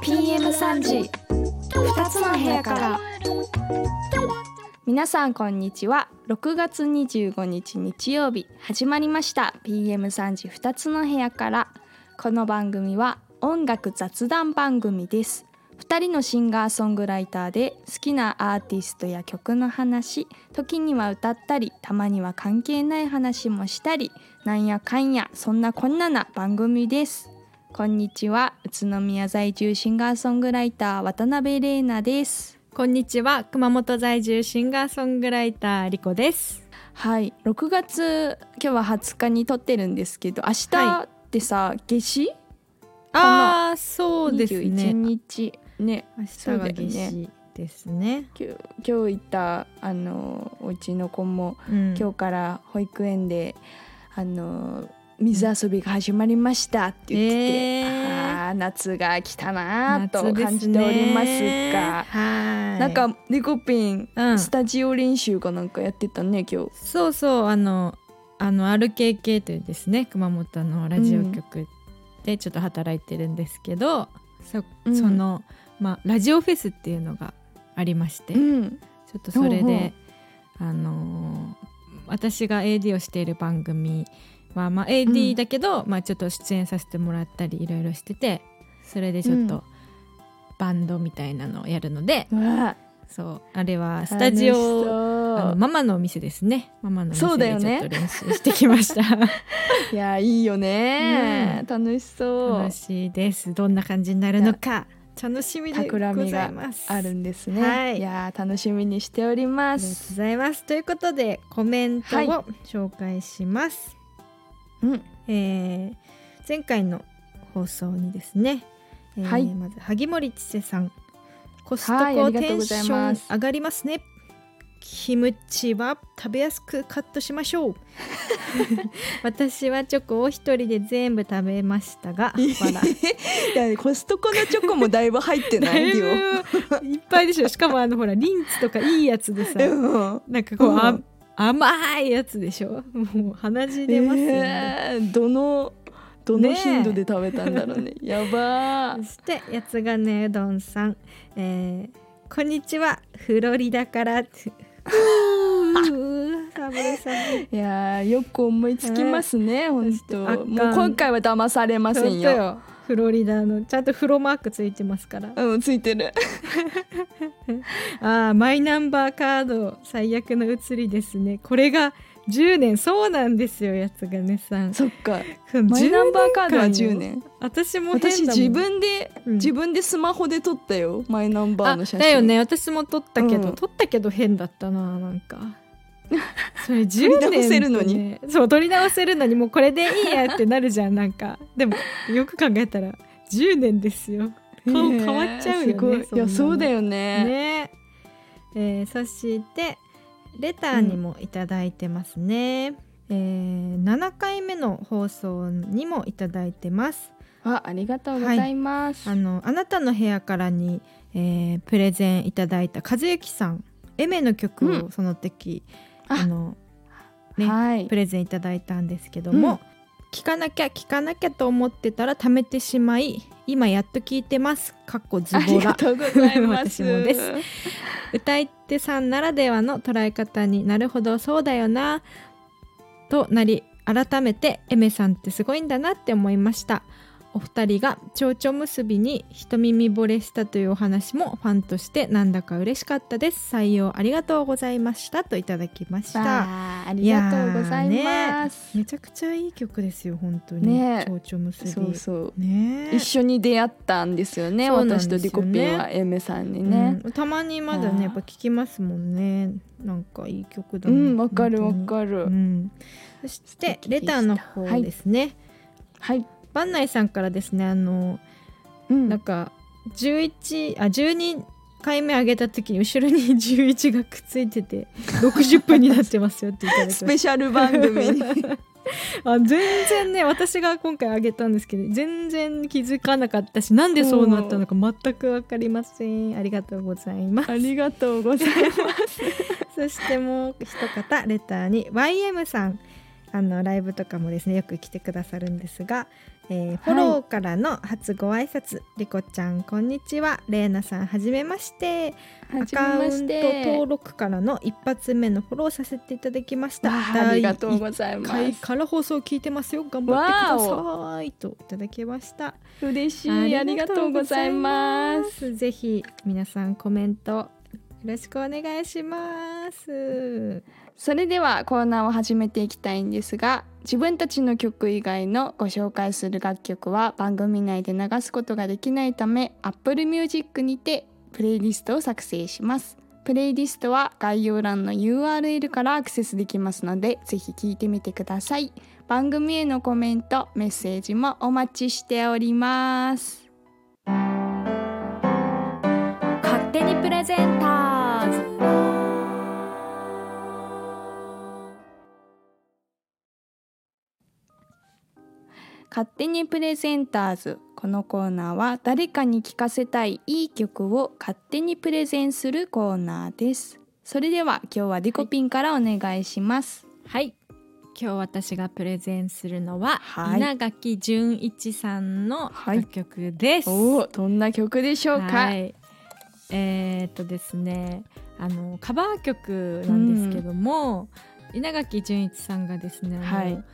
PM3 時2つの部屋から。皆さんこんにちは。6月25日日曜日。始まりました。PM3 時2つの部屋から。この番組は音楽雑談番組です。2人のシンガーソングライターで好きなアーティストや曲の話時には歌ったりたまには関係ない話もしたりなんやかんやそんなこんなな番組です。こんにちは宇都宮在住シンガーソングライター渡辺玲奈です。こんにちは熊本在住シンガーソングライターリコです。はい6月今日は20日に撮ってるんですけど明日ってさ、夏至？ああそうです21ね日ね明日そうだよが夏ね至ですね。今日今日行ったあのお家の子もうん。今日から保育園であの水遊びが始まりましたって言ってて、えー。あー夏が来たなと感じておりますが、はい。なんかリコピン、うん。スタジオ練習かなんかやってたね今日。そうそうあのあの RKK というですね熊本のラジオ局でちょっと働いてるんですけど、そうん。その、まあ、ラジオフェスっていうのがありまして、ちうん、ょっとそれであのー私が AD をしている番組は、まあ、AD だけど、まあ、ちょっと出演させてもらったりいろいろしててそれでちょっうん。とバンドみたいなのをやるので、うわ。そうあれはスタジオママのお店ですね。ママのおそうだよね。店でちょっと練習してきました。いやいいよね、うん。楽しそう。楽しいです。どんな感じになるのか楽しみでございます。あるんですね、はい。やー楽しみにしておりまありがとうすございます。ということでコメントをはい。紹介します、うん。えー前回の放送にですね、えーはい。まず萩森千世さん。コストコテンション上がりますねキムチは食べやすくカットしましょう。私はチョコを一人で全部食べましたが笑。いやコストコのチョコもだいぶ入ってないよ。いっぱいでしょ。しかもあのほらリンツとかいいやつでさうん。なんかこう、あうん。甘いやつでしょ。もう鼻血出ますよ。ね、えーどのどの頻度で食べたんだろうね。やば。ーそしてやつがねうどんさん、えーこんにちは。フロリダからいやーよく思いつきますね、本当。もう今回は騙されませんよ。フロリダのちゃんとフロマークついてますからうんついてる。あーマイナンバーカード最悪の写りですねこれが10年そうなんですよやつがねさん。そっか。ママイナンバーカードは10年。私も私自分で、うん。自分でスマホで撮ったよ。マイナンバーあの写真。だよね。私も撮ったけど、うん。撮ったけど変だったななんか。それ10取り直年せるのに？そう取り直せるのにもうこれでいいやってなるじゃんなんか。でもよく考えたら10年ですよ。顔変わっちゃうよねすごい。いやそうだよね。ね。えーそしてレターにもいただいてますね、えー7回目の放送にもいただいてます。あありがとうございます。あのあなたの部屋からに、えープレゼンいただいた和幸さんエメの曲うをその時、ああのねはい。プ。レゼンいただいたんですけども、うん聞かなきゃ聞かなきゃと思ってたら貯めてしまい今やっと聞いてます。かっこズありボラがとうございます。私もです。歌い手さんならではの捉え方になるほどそうだよな。となり改めてエメさんってすごいんだなって思いましたお二人が蝶々結びに一耳惚れしたというお話もファンとしてなんだか嬉しかったです。採用ありがとうございましたといただきました。ありがとうございます。めちゃくちゃいい曲ですよ本当に。ね。蝶々結び。そうそう。ね。一緒に出会ったんですよね。ね。私とリコピンはエメさんにね。うん。たまにまだねやっぱ聞きますもんね。なんかいい曲だうな、ん、わかるわる、かる。うん、そしてレターの方ですね、はい。番内さんからですねあのうん。なんか11あ12回目上げた時に後ろに 11がくっついてて60分になってますよっていただきましたスペシャル番組に。あ全然ね私が今回あげたんですけど全然気づかなかったしなんでそうなったのか全く分かりません。ありがとうございます。ありがとうございます。そしてもう一方レターに YM さんあのライブとかもですねよく来てくださるんですが、えーフォローからの初ご挨拶、リコちゃんこんにちは。レイナさんはじめまして。アカウント登録からの一発目のフォローさせていただきました。わあありがとうございま回す。から放送聞いてますよ。頑張ってください。といただきました。嬉しいありがとうございます。ぜひ皆さんコメントよろしくお願いしますそれではコーナーを始めていきたいんですが自分たちの曲以外のご紹介する楽曲は番組内で流すことができないため Apple Music にてプレイリストを作成します。プレイリストは概要欄の URL からアクセスできますのでぜひ聞いてみてください。番組へのコメントメッセージもお待ちしております。勝手にプレゼンターズ。勝手にプレゼンターズ。このコーナーは誰かに聴かせたいいい曲を勝手にプレゼンするコーナーです。それでは今日はリコピンからお願いします。はい。今日私がプレゼンするのは、はい。稲垣潤一さんのはい。楽曲です、おおどんな曲でしょうか、はい。えーっとですねあのカバー曲なんですけども、稲垣潤一さんがですね、はい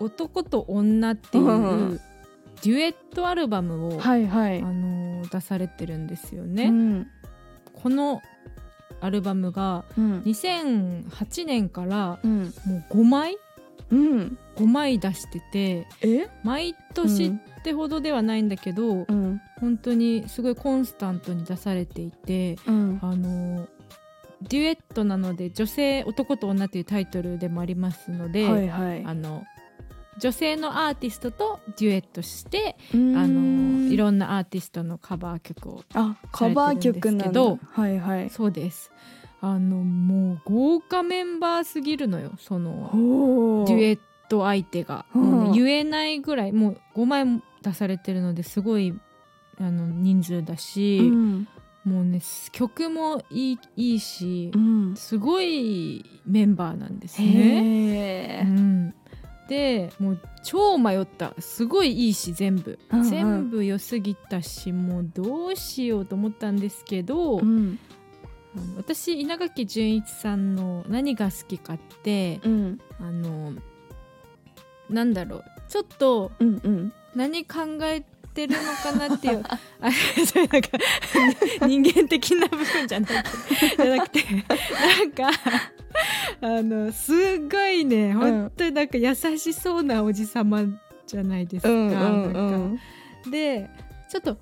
男と女っていううんデュエットアルバムを、はいはい。あの出されてるんですようね。ん。このアルバムがうん。2008年からうん。もう5枚？うん。5枚出しててえ？毎年ってほどではないんだけど、うん。本当にすごいコンスタントに出されていてうん。あのデュエットなので女性男と女っていうタイトルでもありますので、はいはい。あの女性のアーティストとデュエットしてあのいろんなアーティストのカバー曲をあカバー曲なんだ。はいはい。そうです。あのもう豪華メンバーすぎるのよそのおデュエッット相手が、ね言えないぐらいもう5枚も出されてるのですごいあの人数だし、うん。もうね曲もいいいいしう、ん。すごいメンバーなんですね。うん、でもう超迷った。すごいいいし全部、うんうん。全部良すぎたしもうどうしようと思ったんですけど、うん私稲垣潤一さんの何が好きかってうん。あのなんだろう。ちょっとうんうん。何考えてるのかなっていう あ それなんか 人間的な部分じゃなくてじゃなくてなんかあのすっごいね本当になんか優しそうなおじさまじゃないですか。うん。うんうなんでちょっと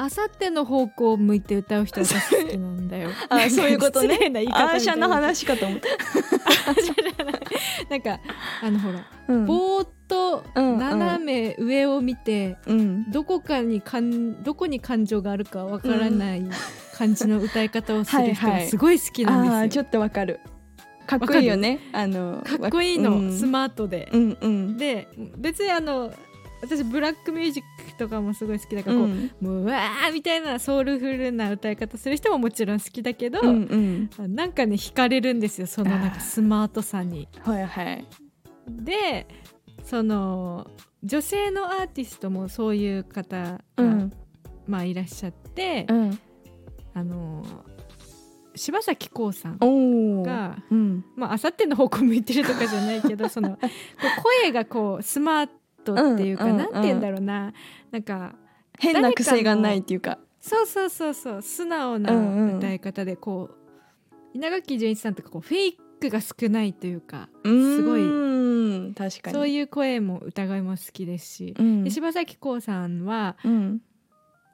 あさっての方向を向いて歌う人私好きなんだよ。あそういうことね。失礼な言い方アーシャの話かと思った。なんかあのほらうん。ぼーっとうんうん斜め上を見て、うん。どこかにかんどこに感情があるかわからない感じの歌い方をする人はいはい。がすごい好きなんですよ。あーちょっとわかる。かっこいいよね。あのかっこいいの、うん。スマートで。うんうん。で別にあの私ブラックミュージックとかもすごい好きだから、こうん。うもううわーみたいなソウルフルな歌い方する人ももちろん好きだけど、うんうん。あなんかね惹かれるんですよそのなんかスマートさに。はいはい。でその女性のアーティストもそういう方が、うん。まあいらっしゃって、うん。あの柴咲コウさんがうん。まああさっての方向向いてるとかじゃないけど その声がこうスマートっていうか、うんうんなんて言うんだろうな。なんか変な癖がないっていうか。そうそうそうそう素直なうんうん。歌い方でこう、稲垣潤一さんとかこうフェイクが少ないというかすごいい確かに。そういう声も歌声も好きですし、うん。で柴咲コウさんはうん。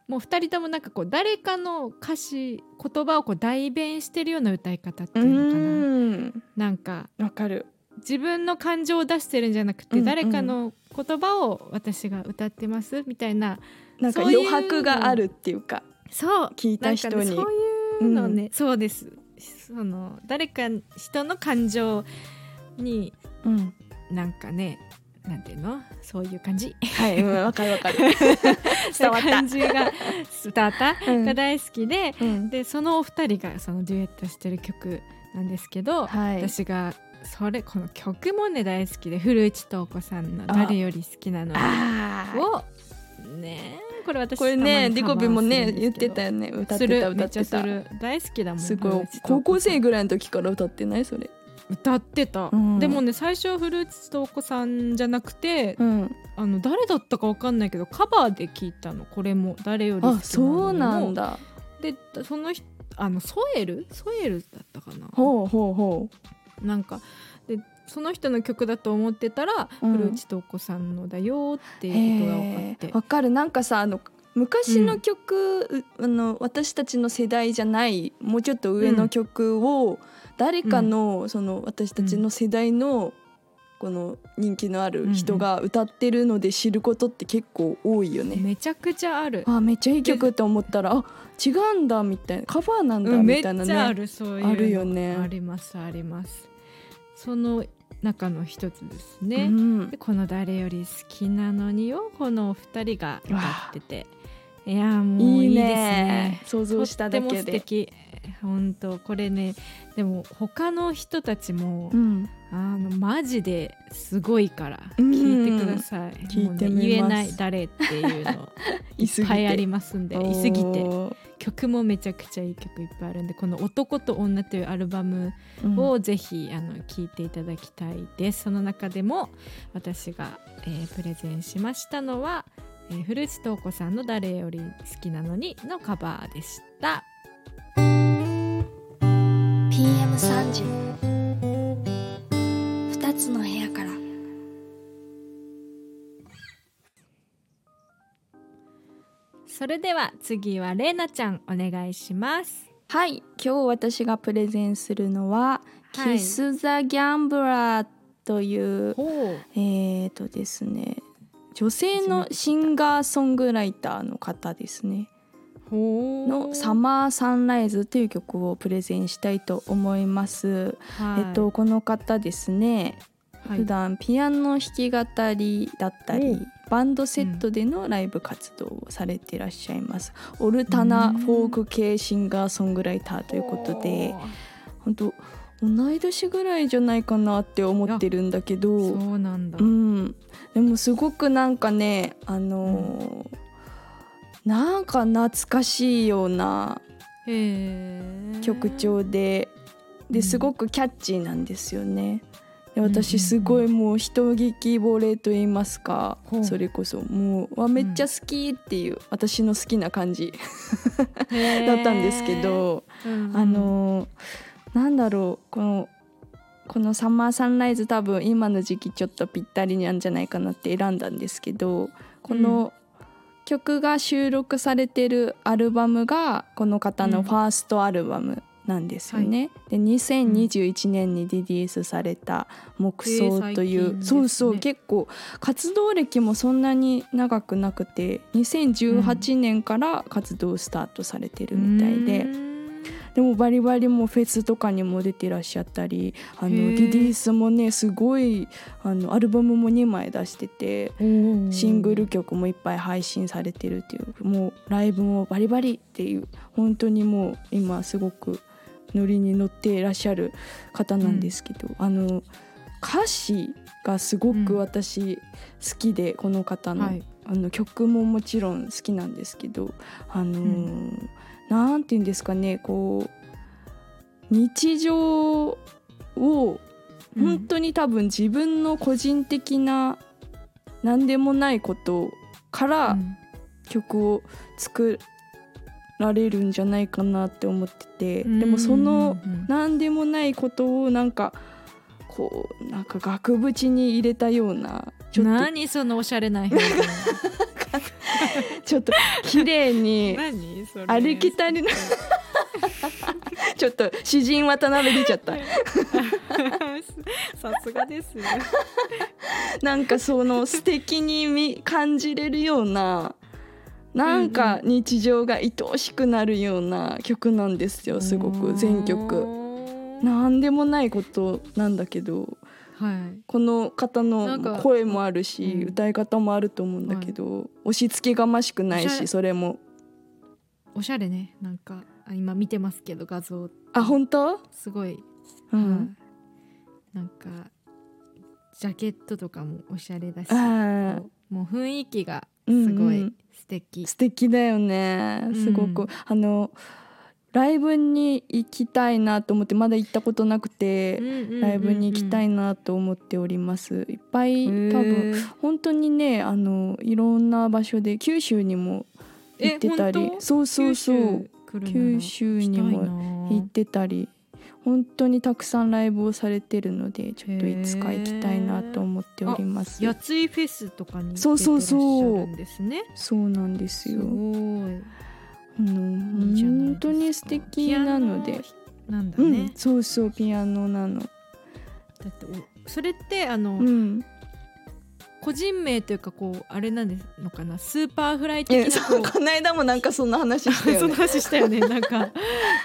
もう二人ともなんかこう誰かの歌詞言葉をこう代弁してるような歌い方っていうのかな、うん。なんかわかる。自分の感情を出してるんじゃなくて、うんうん誰かの言葉を私が歌ってますみたいななんか余白があるっていうかそう。聞いた人に。そういうのね、そうですその誰か人の感情にうんなんかねなんていうの？そういう感じ。はいうんわかるわかる。伝わった。感じが伝わった、うん。が大好きでうん。でそのお二人がそのデュエットしてる曲なんですけど、はい。私がそれこの曲もね大好きで古市東子さんの「誰より好きなのに」あー。をねこれ私これねリコビもね言ってたよよね。歌ってた歌ってた。大好きだもんすごい。高校生ぐらいの時から歌ってない？それ。歌ってた、うん。でもね最初は古内東子さんじゃなくて、うん。あの誰だったかわかんないけどカバーで聞いたの。これも誰より好きそうなんだ。でその人あのソエル？ソエルだったかな。ほうほうほなんかでその人の曲だと思ってたら、うん。古内東子さんのだよってういうことが分かって。わかる。なんかさあの昔の曲、うあの私たちの世代じゃないもうちょっと上の曲を誰かの,、その私たちの世代のこの人気のある人が歌ってるので知ることって結構多いよね。めちゃくちゃある、あめっちゃいい曲って思ったらあ違うんだみたいなカバーなんだみたいなね。るそういうの。あるよね。ありますあります。その中の一つですね、うん。でこの「誰より好きなのに」をこのお二人が歌ってていやもういいですね。想像しただけで。も素敵。本当これねでも他の人たちも、うん、あのマジですごいからうん。聞いてください、うね言えない誰っていうの いっぱいありますんでいすぎて。曲もめちゃくちゃいい曲いっぱいあるんでこの「男と女」というアルバムうん。をぜひあの聴いていただきたいです。その中でも私が、えープレゼンしましたのは、えー古内東子さんの「誰より好きなのに」のカバーでした。PM3 時二つの部屋から。それでは次はれいなちゃんお願いします。はい。今日私がプレゼンするのは「はい。キス・ザ・ギャンブラー」という、ほえーとですね女性のシンガーソングライターの方ですね。の「サマーサンライズ」という曲をプレゼンしたいと思います。はい。えっとこの方ですね。はい。普段ピアノ弾き語りだったり、うんバンドセットでのライブ活動をされていらっしゃいます、オルタナうん。フォーク系シンガーソングライターということで本当同い年ぐらいじゃないかなって思ってるんだけそどうなんだ、うん、でもすごくなんかねあのーなんか懐かしいような曲調でうん。ですごくキャッチーなんですよね。でうんうんうん。私すごいもう人聞惚れと言いますか、ほう。それこそもうわめっちゃ好きっていう、私の好きな感じ だったんですけど、うんうん。あのーなんだろうこのこの「サマーサンライズ」多分今の時期ちょっとぴったりなんじゃないかなって選んだんですけどこの曲が収録されてるアルバムがこの方のファーストアルバムなんですよね。で2021年にリリースされた「木想」という、ね。そうそう結構活動歴もそんなに長くなくて2018年から活動スタートされてるみたいで。うーんでもバリバリもフェスとかにも出てらっしゃったりあのリリースもねすごいあのアルバムも2枚出しててシングル曲もいっぱい配信されてるっていうもうライブもバリバリっていう本当にもう今すごくノリに乗っていらっしゃる方なんですけど、あの歌詞がすごく私好きで、この方の,、はい。あの曲ももちろん好きなんですけどあのーなんて言うんですかねこう日常を本当に多分自分の個人的な何でもないことからうん。曲を作られるんじゃないかなって思ってて、うん。でもその何でもないことをなんかこうなんか額縁に入れたようなちょっと何そのおしゃれな表現ちょっと綺麗に何それ。ありきたりなちょっと詩人渡辺出ちゃった。さすがですねなんかその素敵に見感じれるようななんか日常が愛おしくなるような曲なんですよすごく全曲。なんでもないことなんだけどはい。この方の声もあるし、うん。歌い方もあると思うんだけど、押し付けがましくないおしそれも。おしゃれね。なんかあ今見てますけど画像。あ本当？すごい、うん、はい。なんかジャケットとかもおしゃれだしもう雰囲気がすうんごいうん素敵、素敵だよね。すごく、うんあのライブに行きたいなと思ってまだ行ったことなくて、ライブに行きたいなと思っております。いっぱい多分本当にねあのいろんな場所で九州にも行ってたり。そうそうそう。九州にも行ってたり。本当にたくさんライブをされてるのでちょっといつか行きたいなと思っております。やついフェスとかにそうそうそう出てらっしゃるんですね。そうなんですすよ。ごいあの本当に素敵なので。なんだうね、ん、そうそうピアノなの。だっておそれってあの、うん。個人名というかこうあれなんですのかな？ Superfly 的なえそうこの間もなんかそんな話したよ そのね話したよね。なんか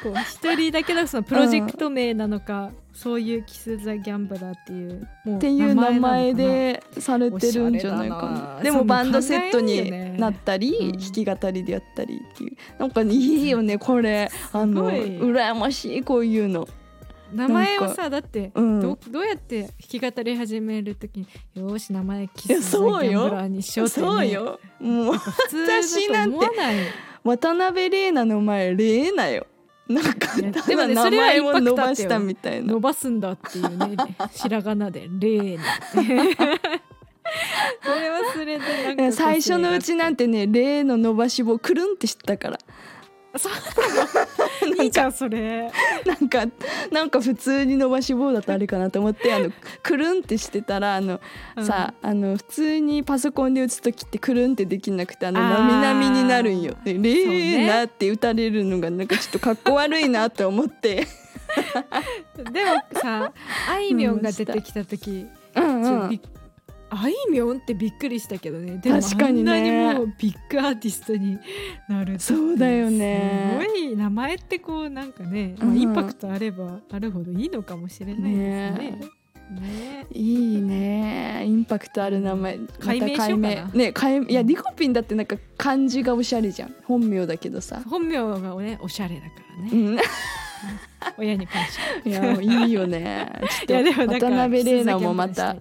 こう一人だけのそのプロジェクト名なのか、そういう Kiss the Gambler っていうもうっていう名前でされてるんじゃないかな。な。でもバンドセットになったり、うん。弾き語りでやったりっていう。なんかいいよねこれ。あの羨ましいこういうの。な名前をさだってうん。どどうやって弾き語り始めるときによーし名前キス・ザ・ギそうよ。ャンブラーにしようって、ね、そうよ。もう普通だと思わない。渡辺玲奈の前玲奈よなんかでもねそれは前インパクトを伸ばしたみたいな。伸ばすんだっていうね。ひらがなで「レーナ」ってそれはそれでなんかいや最初のうちなんてね例の伸ばし棒くるんって知ったからいいじゃんそれ。なんかなんか普通に伸ばし棒だとあれかなと思ってあのくるんってしてたらあの、うん。さあの普通にパソコンで打つ時ってくるんってできなくてあのなみなみになるんよ。で「レそうーねナ」って打たれるのがなんかちょっとかっこ悪いなと思って。でもさあいみょんが出てきた時、うんうん。ちょびっあいみょんってびっくりしたけどね。でも確かにねあんなにもうビッグアーティストになるそうだよね。すごい名前ってこうなんかね、まあうん。インパクトあればあるほどいいのかもしれないですね。ね。いいね。インパクトある名前。改名しようね改名。いやリコピンだってなんか漢字がおしゃれじゃん。本名だけどさ。本名がねおしゃれだからね、うん。親に感謝。いやいいよね。いやちょっと渡辺玲奈もまた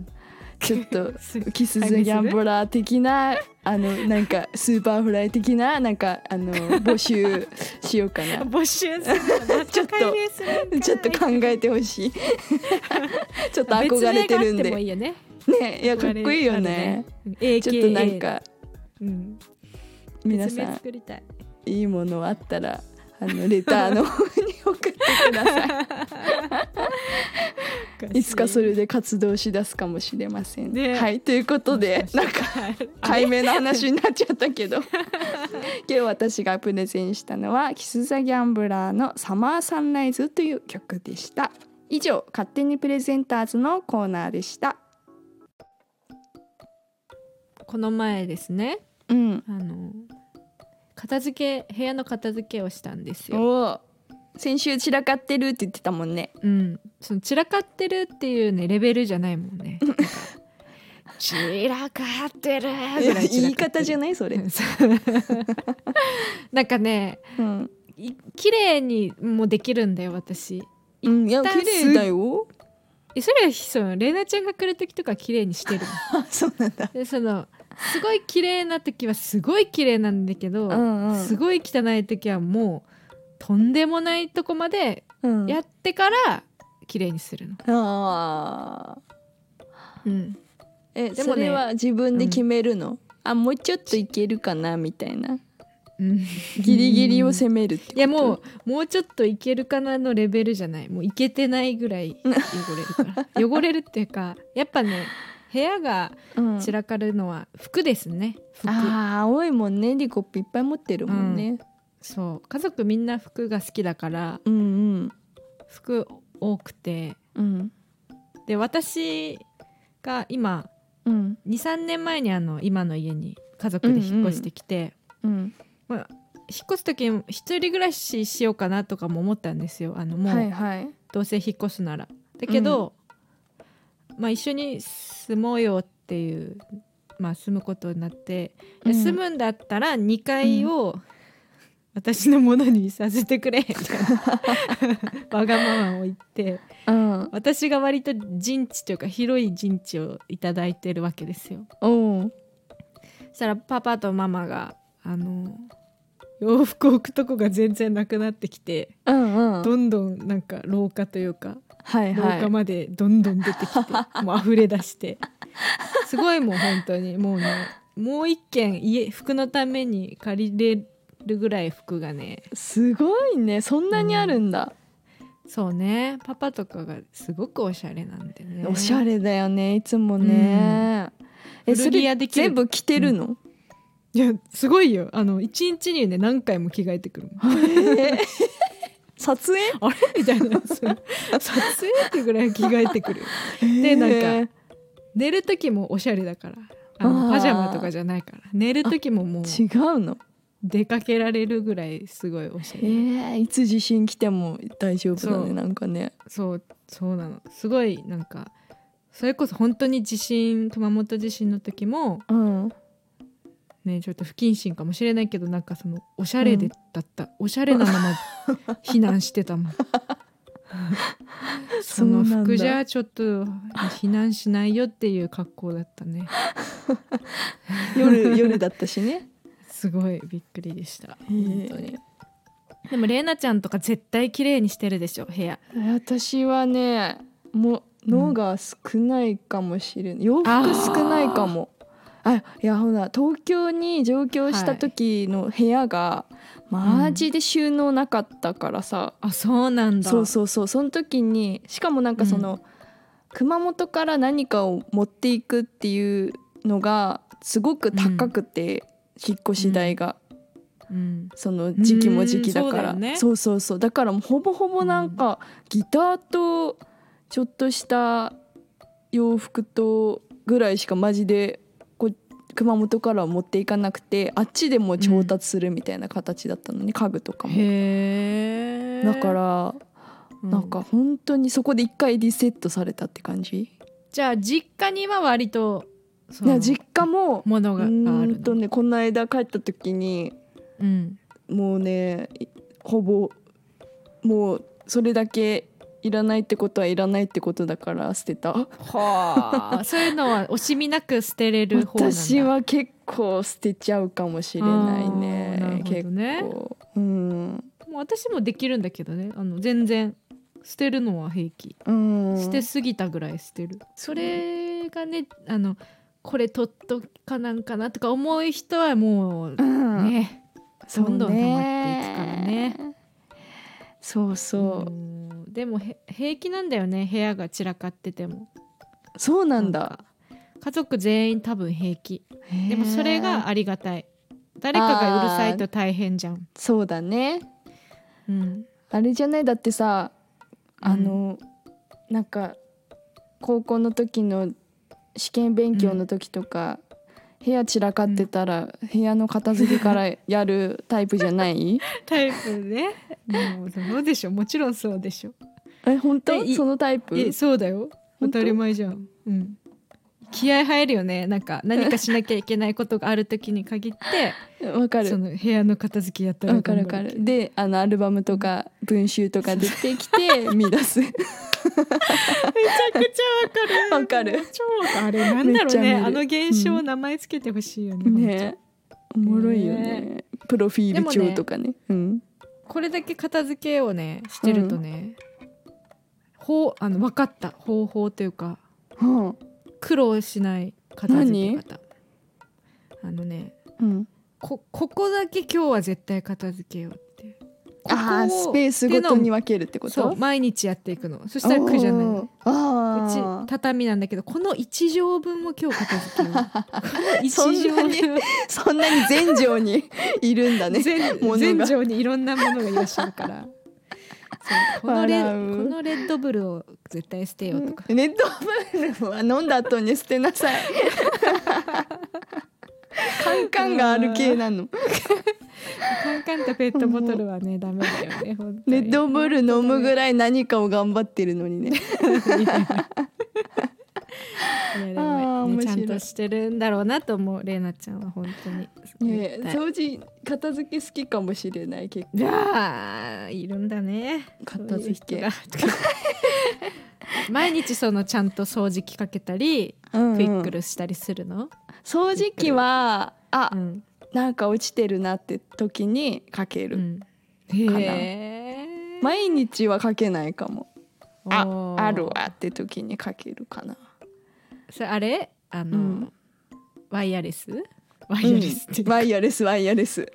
ちょっと Kiss the Gambler 的なあのなんか Superfly 的ななんかあの募集しようかな。募集するの？ちょっとちょっと考えてほしい。ちょっと憧れてるん別名があってもいいよね。ねいやかっこいいよね。ね。ちょっとなんかうん、皆さん。いいものあったらあのレターの方に送ってください。い。つかそれで活動しだすかもしれません。ね。はいということでなんか解明の話になっちゃったけど。今日私がプレゼンしたのはキス・ザ・ギャンブラーの「サマー・サンライズ」という曲でした。以上勝手にプレゼンターズのコーナーでした。この前ですね。うん。あの片付け部屋の片付けをしたんですよ。先週散らかってるって言ってたもんね。うん、その散らかってるっていうねレベルじゃないもんね。散らかってるぐらい 言い方じゃないそれ、なんかねうん、い綺麗にもできるんだよ私。うん、いや綺麗だよ。えそれはそうレイナちゃんが来る時とか綺麗にしてる そうなんだ。でそのすごい綺麗な時はすごい綺麗なんだけど、うんうん。すごい汚い時はもうとんでもないとこまでうん。やってから綺麗にするの。あー。うん、えでもねそれは自分で決めるの、あもうちょっといけるかなみたいな。うん。ギリギリを攻めるってこと？いやもうもうちょっといけるかなのレベルじゃない。もういけてないぐらい汚れるから。汚れるっていうかやっぱね部屋がうん。散らかるのは服ですね。服。あー青いもんね。リコップいっぱい持ってるもんね、そう。家族みんな服が好きだからうん、うん。服多くて。うん。で私が今うん。23年前にあの今の家に家族で引っ越してきて、うんまあ、引っ越す時に一人暮らししようかなとかも思ったんですよ。あのもう、はいはい。どうせ引っ越すなら。だけど、まあ、一緒に住もうよっていう、まあ、住むことになって、うん。住むんだったら2階を私のものにさせてくれ。わがままを言って。うん。私が割と陣地というか広い陣地をいただいてるわけですよ。おう。そしたらパパとママがあの洋服置くとこが全然なくなってきてうんうん。どんどんなんか廊下というか廊はいはい。下までどんどん出てきて、もう溢れ出して。すごいもう本当にもうねもう一軒家服のために借りれるぐらい服がねすごいね。そんなにあるんだ、そうね。パパとかがすごくおしゃれなんでね。おしゃれだよね。いつもね、えそ古着屋れで全部着てるの、いやすごいよ。あの一日にね何回も着替えてくる 撮影？あれ？みたいな。そ う撮影ってぐらい着替えてくるでなんかえー。寝る時もおしゃれだから。あのパジャマとかじゃないから。寝る時ももう。違うの？出かけられるぐらいすごいおしゃえれー、いつ地震来ても大丈夫だねなんかね。そうそうなの。すごいなんかそれこそ本当に地震熊本地震の時もうん。ねちょっと不謹慎かもしれないけどなんかそのおしゃれでだった、おしゃれなまま 避難してたもん。その服じゃちょっと避難しないよっていう格好だったね。夜夜だったしねすごいびっくりでした。へ本当に。えでも玲奈ちゃんとか絶対綺麗にしてるでしょ部屋。私はねもう脳が少ないかもしれない。洋服あー少ないかも。あいやほら東京に上京した時の部屋が、マジで収納なかったからさ、あそうなんだ。そうそうそう。その時にしかもなんかその、熊本から何かを持っていくっていうのがすごく高くて、引っ越し代が、うん、その時期も時期だから、うんそうね。そうそうそう。だからもうほぼほぼなんか、ギターとちょっとした洋服とぐらいしかマジでこう熊本からは持っていかなくてあっちでも調達するみたいな形だったのに、家具とかも。だからなんか本当にそこで一回リセットされたって感じ？じゃあ実家には割と実家もものがあるんとねこの間帰った時にうん。もうねいほぼもうそれだけいらないってことはいらないってことだから捨てた。はあ。そういうのは惜しみなく捨てれる方なんだ。私は結構捨てちゃうかもしれないね。るほど結ね構。うん。もう私もできるんだけどね。あの全然捨てるのは平気。うん。捨てすぎたぐらい捨てる、それがねあのこれ取っとかなんかなとか思う人はもううん。ね、そうどんどん溜まっていくからね。そうそう、うん。でもへ平気なんだよね部屋が散らかってても。そうなんだ。なんか家族全員多分平気。でもそれがありがたい。誰かがうるさいと大変じゃん、そうだね。うん、あれじゃない？だってさあの、なんか高校の時の試験勉強の時とか、部屋散らかってたら、部屋の片付けからやるタイプじゃない？タイプね。もうそうでしょもちろんそうでしょえ本当？そのタイプ？えそうだよ。本当？当たり前じゃん。うん。気合入るよね。なんか何かしなきゃいけないことがある時に限って わかる。その部屋の片付けやったらわかるわかる。であのアルバムとか文集とか出てきて見出すくちゃわかる。わかる。超わかるあれなんだろうね。あの現象名前つけてほしいよね,、ね。おもろいよね。ね。プロフィール帳とかね。うん。これだけ片付けをねしてるとね、ほうあの分かった。方法というかは苦労しない片付け方。あのねあうん。こここだけ今日は絶対片付けようあースペースごとに分けるってこと？そう毎日やっていくの。そしたら苦じゃない。うち畳なんだけどこの1畳分も今日片付けよう。このそん1なに畳分そんなに全城に いるんだね。全物が。全城にいろんなものがいらっしゃるから。このレこのレッドブルを絶対捨てよう。とか、レッドブルは飲んだ後に捨てなさいカンカンがある系なの。カンカンとペットボトルはねダメだよねレッドブル飲むぐらい何かを頑張ってるのにね。いやであーも、ね、ちゃんとしてるんだろうなと思うれいなちゃんは本当に。掃除片付け好きかもしれない結構。いやーいるんだね。片付け。毎日そのちゃんと掃除機かけたり、うんうん。クイックルしたりするの、掃除機はあ、うん。なんか落ちてるなって時にかける、うん、毎日はかけないかも。ああるわって時にかけるかな。それあれ？あの、うん。ワイヤレス？ワイヤレスって、ワイヤレスワイヤレス。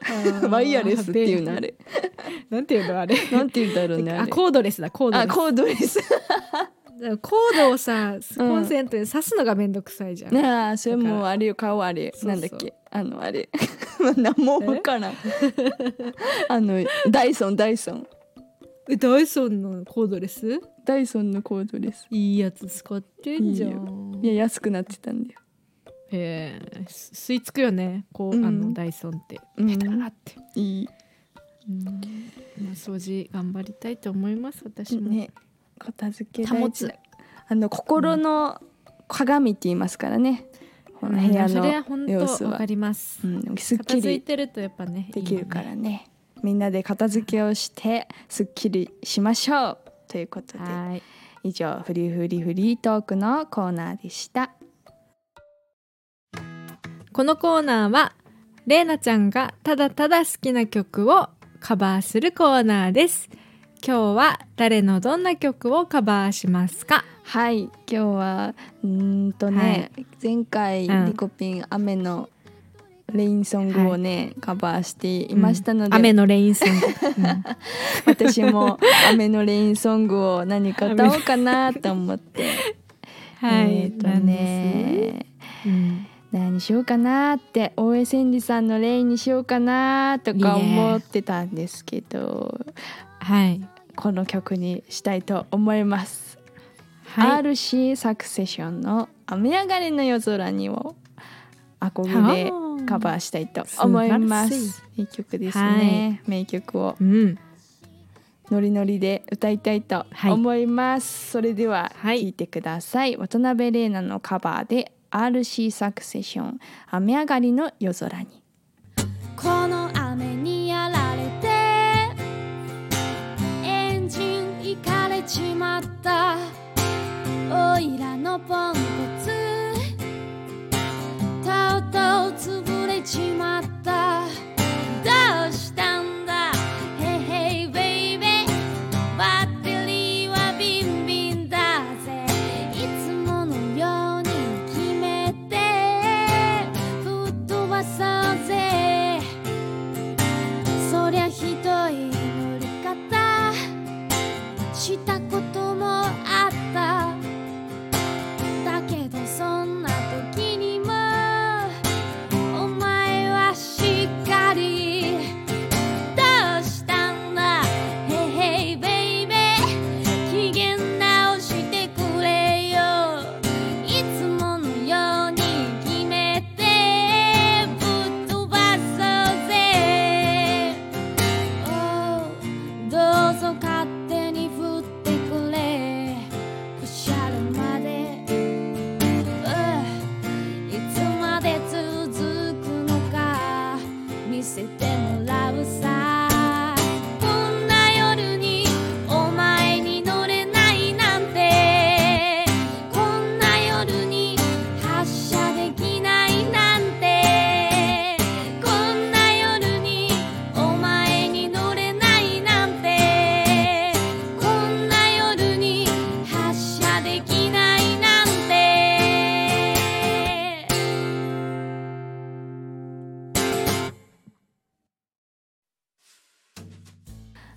ワイヤレスっていうのあれ。なんていうのあれ？なんて言うんだろうねコードレスだコードレス。あコードレスコードをさコンセントに挿すのがめんどくさいじゃん、なあそれもうあれよ。顔あれなんだっけ？あのあれ。何もわからん。あのダイソンダイソン。えダイソンのコードレス？ダイソンのコードレス。いいやつ使ってんじゃん。いや安くなってたんだよ。へえ吸い付くよね。こう、うん。あのダイソンって。うん。ペターって、いい。うん。まあ、掃除頑張りたいと思います私も、ね片付け保つ。あの心の鏡って言いますからね、この部うん屋の本様子は。か、ります、うん、すっ片きり付いてるとやっぱねできるからね。みんなで片付けをしてすっきりしましょうということで以上フリフリフリートークのコーナーでした。このコーナーはれいなちゃんがただただ好きな曲をカバーするコーナーです今日は誰のどんな曲をカバーしますか？はい今日はうーんとね、前回うん。リコピン雨のレインソングをね、カバーしていましたので、雨のレインソング、うん。私も雨のレインソングを何か歌おうかなと思って。はい。えっ、とね。うん。何にしようかなって大江千里さんの「レイン」にしようかなとかいいね思ってたんですけど。はいこの曲にしたいと思います。はい。RC サクセションの「雨上がりの夜空に」をアコギでカバーしたいと思います。い。い曲ですね、名曲を。うん。ノリノリで歌いたいと思います、それでははい。聴いてください、渡辺玲奈のカバーで RC サクセション雨上がりの夜空に。この雨にった。おいらのポンコツ。たうたう潰れちまった。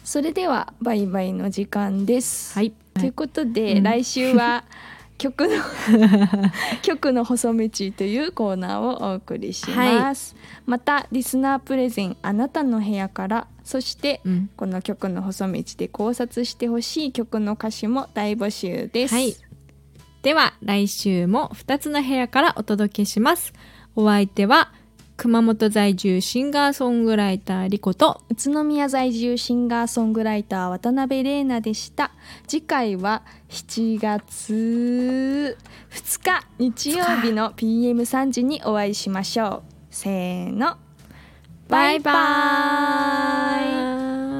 それではバイバイの時間です、はい。ということで、うん。来週は 曲の曲の細道というコーナーをお送りします、またリスナープレゼンあなたの部屋からそしてうん。この曲の細道で考察してほしい曲の歌詞も大募集です、はい。では来週も2つの部屋からお届けします。お相手は熊本在住シンガーソングライターリコと。宇都宮在住シンガーソングライター渡辺玲奈でした。次回は7月2日日曜日の PM3 時にお会いしましょう。せーの。バイバーイ